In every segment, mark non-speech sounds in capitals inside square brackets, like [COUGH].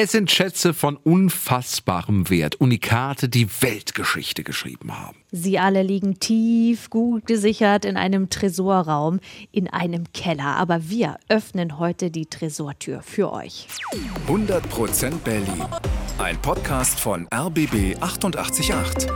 Es sind Schätze von unfassbarem Wert, Unikate, die Weltgeschichte geschrieben haben. Sie alle liegen tief, gut gesichert in einem Tresorraum, in einem Keller. Aber wir öffnen heute die Tresortür für euch. 100% Berlin. Ein Podcast von RBB 888.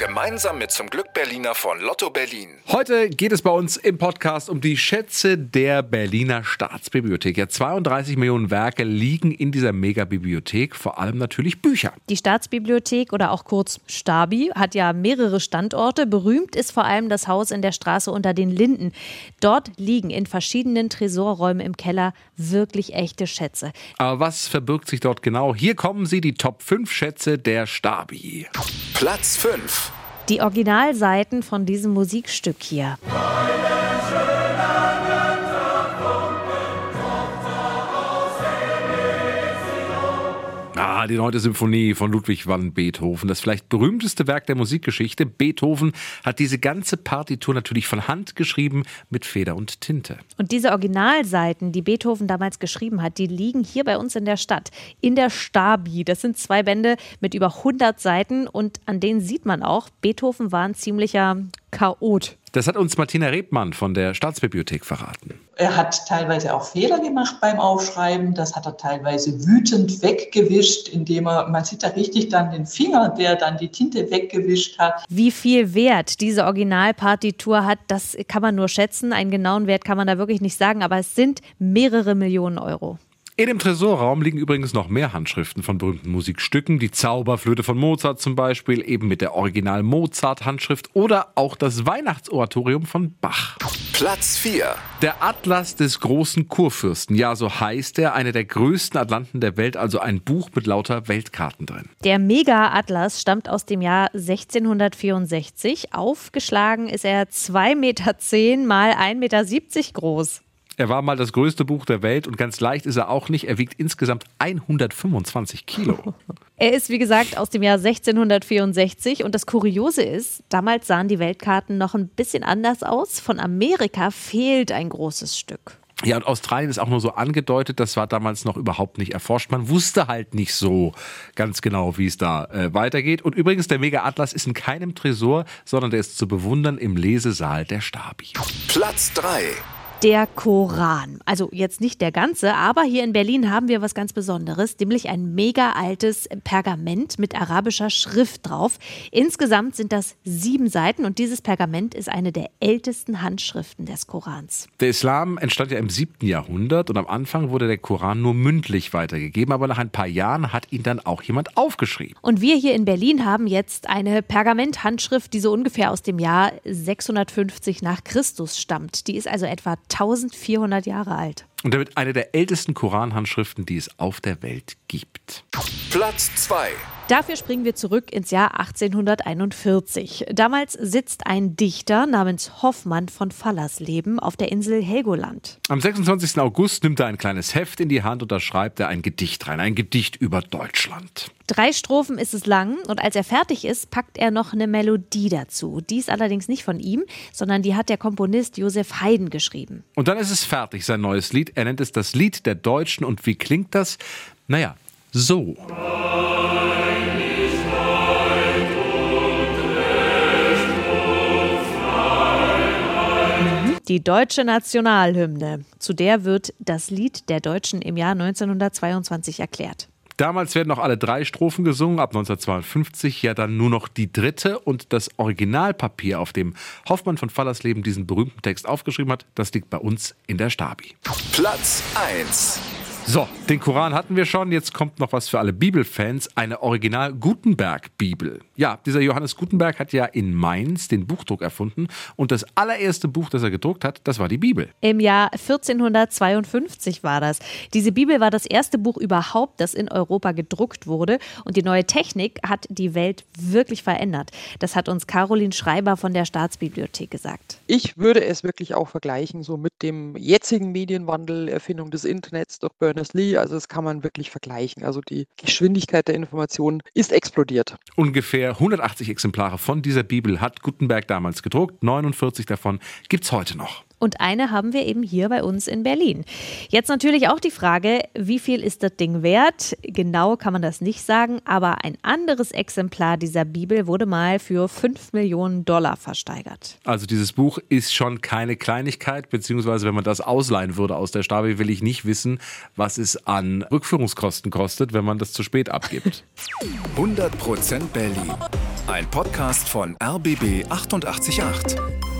Gemeinsam mit zum Glück Berliner von Lotto Berlin. Heute geht es bei uns im Podcast um die Schätze der Berliner Staatsbibliothek. Ja, 32 Millionen Werke liegen in dieser Megabibliothek, vor allem natürlich Bücher. Die Staatsbibliothek oder auch kurz Stabi hat ja mehrere Standorte. Berühmt ist vor allem das Haus in der Straße unter den Linden. Dort liegen in verschiedenen Tresorräumen im Keller wirklich echte Schätze. Aber was verbirgt sich dort genau? Hier kommen sie, die Top 5 Schätze der Stabi. Platz 5. Die Originalseiten von diesem Musikstück hier. Ah, die neunte Symphonie von Ludwig van Beethoven, das vielleicht berühmteste Werk der Musikgeschichte. Beethoven hat diese ganze Partitur natürlich von Hand geschrieben mit Feder und Tinte. Und diese Originalseiten, die Beethoven damals geschrieben hat, die liegen hier bei uns in der Stadt, in der Stabi. Das sind zwei Bände mit über 100 Seiten und an denen sieht man auch, Beethoven war ein ziemlicher Chaot. Das hat uns Martina Rebmann von der Staatsbibliothek verraten. Er hat teilweise auch Fehler gemacht beim Aufschreiben. Das hat er teilweise wütend weggewischt, indem er, man sieht da richtig dann den Finger, der dann die Tinte weggewischt hat. Wie viel Wert diese Originalpartitur hat, das kann man nur schätzen. Einen genauen Wert kann man da wirklich nicht sagen, aber es sind mehrere Millionen Euro. In dem Tresorraum liegen übrigens noch mehr Handschriften von berühmten Musikstücken. Die Zauberflöte von Mozart zum Beispiel, eben mit der Original-Mozart-Handschrift oder auch das Weihnachtsoratorium von Bach. Platz 4. Der Atlas des großen Kurfürsten, ja, so heißt er, einer der größten Atlanten der Welt, also ein Buch mit lauter Weltkarten drin. Der Mega-Atlas stammt aus dem Jahr 1664. Aufgeschlagen ist er 2,10 Meter mal 1,70 Meter groß. Er war mal das größte Buch der Welt und ganz leicht ist er auch nicht. Er wiegt insgesamt 125 Kilo. [LAUGHS] Er ist, wie gesagt, aus dem Jahr 1664 und das Kuriose ist, damals sahen die Weltkarten noch ein bisschen anders aus. Von Amerika fehlt ein großes Stück. Ja, und Australien ist auch nur so angedeutet, das war damals noch überhaupt nicht erforscht. Man wusste halt nicht so ganz genau, wie es da äh, weitergeht. Und übrigens, der Mega-Atlas ist in keinem Tresor, sondern der ist zu bewundern im Lesesaal der Stabi. Platz 3 der Koran. Also jetzt nicht der ganze, aber hier in Berlin haben wir was ganz Besonderes, nämlich ein mega altes Pergament mit arabischer Schrift drauf. Insgesamt sind das sieben Seiten und dieses Pergament ist eine der ältesten Handschriften des Korans. Der Islam entstand ja im siebten Jahrhundert und am Anfang wurde der Koran nur mündlich weitergegeben, aber nach ein paar Jahren hat ihn dann auch jemand aufgeschrieben. Und wir hier in Berlin haben jetzt eine Pergamenthandschrift, die so ungefähr aus dem Jahr 650 nach Christus stammt. Die ist also etwa 1400 Jahre alt. Und damit eine der ältesten Koranhandschriften, die es auf der Welt gibt. Platz 2. Dafür springen wir zurück ins Jahr 1841. Damals sitzt ein Dichter namens Hoffmann von Fallersleben auf der Insel Helgoland. Am 26. August nimmt er ein kleines Heft in die Hand und da schreibt er ein Gedicht rein, ein Gedicht über Deutschland. Drei Strophen ist es lang und als er fertig ist, packt er noch eine Melodie dazu. Die ist allerdings nicht von ihm, sondern die hat der Komponist Josef Haydn geschrieben. Und dann ist es fertig, sein neues Lied. Er nennt es das Lied der Deutschen. Und wie klingt das? Naja, so. Die deutsche Nationalhymne. Zu der wird das Lied der Deutschen im Jahr 1922 erklärt. Damals werden noch alle drei Strophen gesungen, ab 1952 ja dann nur noch die dritte und das Originalpapier, auf dem Hoffmann von Fallersleben diesen berühmten Text aufgeschrieben hat, das liegt bei uns in der Stabi. Platz 1. So, den Koran hatten wir schon. Jetzt kommt noch was für alle Bibelfans: eine Original Gutenberg-Bibel. Ja, dieser Johannes Gutenberg hat ja in Mainz den Buchdruck erfunden und das allererste Buch, das er gedruckt hat, das war die Bibel. Im Jahr 1452 war das. Diese Bibel war das erste Buch überhaupt, das in Europa gedruckt wurde und die neue Technik hat die Welt wirklich verändert. Das hat uns Caroline Schreiber von der Staatsbibliothek gesagt. Ich würde es wirklich auch vergleichen so mit dem jetzigen Medienwandel, Erfindung des Internets durch Bernard Berners-Lee. Also das kann man wirklich vergleichen. Also die Geschwindigkeit der Information ist explodiert. Ungefähr 180 Exemplare von dieser Bibel hat Gutenberg damals gedruckt. 49 davon gibt es heute noch. Und eine haben wir eben hier bei uns in Berlin. Jetzt natürlich auch die Frage, wie viel ist das Ding wert? Genau kann man das nicht sagen, aber ein anderes Exemplar dieser Bibel wurde mal für 5 Millionen Dollar versteigert. Also dieses Buch ist schon keine Kleinigkeit, beziehungsweise wenn man das ausleihen würde aus der Stabi, will ich nicht wissen, was es an Rückführungskosten kostet, wenn man das zu spät abgibt. [LAUGHS] 100% Berlin. Ein Podcast von RBB 888.